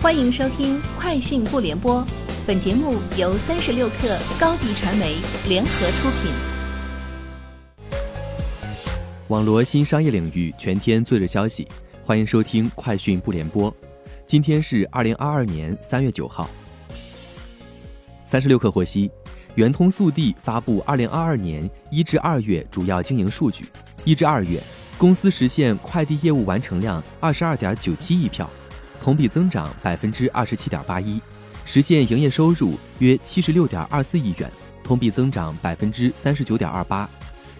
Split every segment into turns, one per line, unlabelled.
欢迎收听《快讯不联播》，本节目由三十六克高低传媒联合出品。
网罗新商业领域全天最热消息，欢迎收听《快讯不联播》。今天是二零二二年三月九号。三十六克获悉，圆通速递发布二零二二年一至二月主要经营数据，一至二月，公司实现快递业务完成量二十二点九七亿票。同比增长百分之二十七点八一，实现营业收入约七十六点二四亿元，同比增长百分之三十九点二八，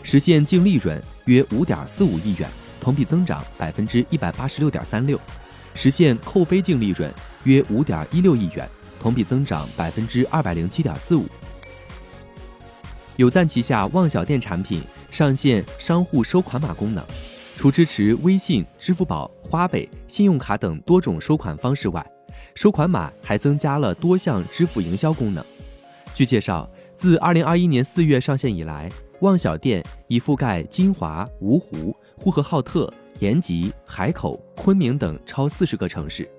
实现净利润约五点四五亿元，同比增长百分之一百八十六点三六，实现扣非净利润约五点一六亿元，同比增长百分之二百零七点四五。有赞旗下旺小店产品上线商户收款码功能。除支持微信、支付宝、花呗、信用卡等多种收款方式外，收款码还增加了多项支付营销功能。据介绍，自2021年4月上线以来，旺小店已覆盖金华、芜湖、呼和浩特、延吉、海口、昆明等超四十个城市。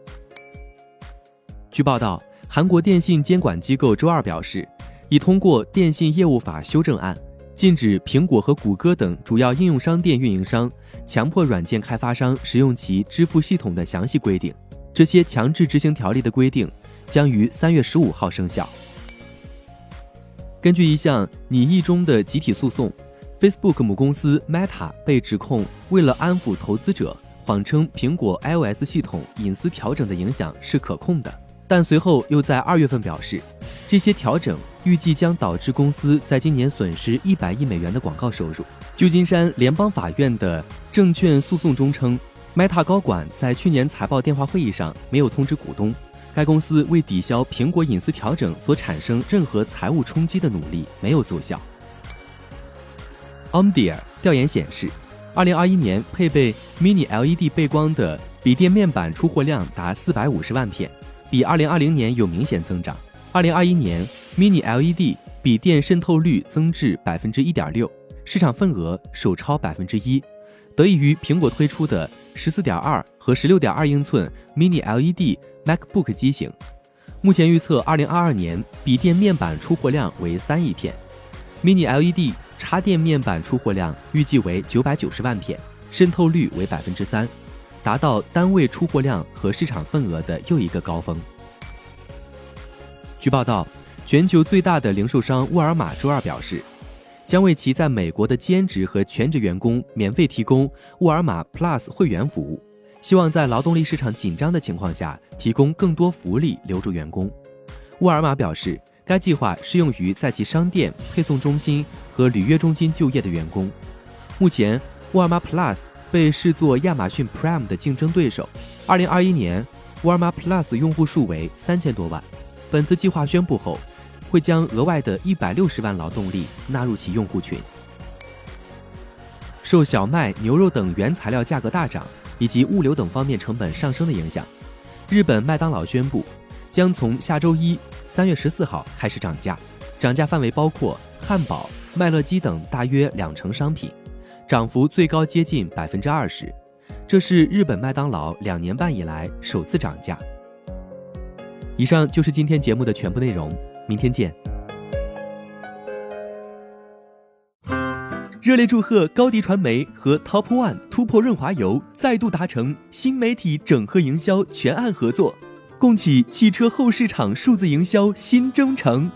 据报道，韩国电信监管机构周二表示，已通过《电信业务法》修正案。禁止苹果和谷歌等主要应用商店运营商强迫软件开发商使用其支付系统的详细规定。这些强制执行条例的规定将于三月十五号生效。根据一项拟议中的集体诉讼，Facebook 母公司 Meta 被指控为了安抚投资者，谎称苹果 iOS 系统隐私调整的影响是可控的，但随后又在二月份表示。这些调整预计将导致公司在今年损失一百亿美元的广告收入。旧金山联邦法院的证券诉讼中称，Meta 高管在去年财报电话会议上没有通知股东，该公司为抵消苹果隐私调整所产生任何财务冲击的努力没有奏效。Omdia 调研显示，二零二一年配备 Mini LED 背光的笔电面板出货量达四百五十万片，比二零二零年有明显增长。二零二一年，Mini LED 笔电渗透率增至百分之一点六，市场份额首超百分之一，得益于苹果推出的十四点二和十六点二英寸 Mini LED MacBook 机型。目前预测，二零二二年笔电面板出货量为三亿片，Mini LED 插电面板出货量预计为九百九十万片，渗透率为百分之三，达到单位出货量和市场份额的又一个高峰。据报道，全球最大的零售商沃尔玛周二表示，将为其在美国的兼职和全职员工免费提供沃尔玛 Plus 会员服务，希望在劳动力市场紧张的情况下提供更多福利留住员工。沃尔玛表示，该计划适用于在其商店、配送中心和履约中心就业的员工。目前，沃尔玛 Plus 被视作亚马逊 Prime 的竞争对手。2021年，沃尔玛 Plus 用户数为三千多万。本次计划宣布后，会将额外的一百六十万劳动力纳入其用户群。受小麦、牛肉等原材料价格大涨以及物流等方面成本上升的影响，日本麦当劳宣布，将从下周一（三月十四号）开始涨价，涨价范围包括汉堡、麦乐鸡等大约两成商品，涨幅最高接近百分之二十。这是日本麦当劳两年半以来首次涨价。以上就是今天节目的全部内容，明天见。
热烈祝贺高迪传媒和 Top One 突破润滑油再度达成新媒体整合营销全案合作，共启汽车后市场数字营销新征程。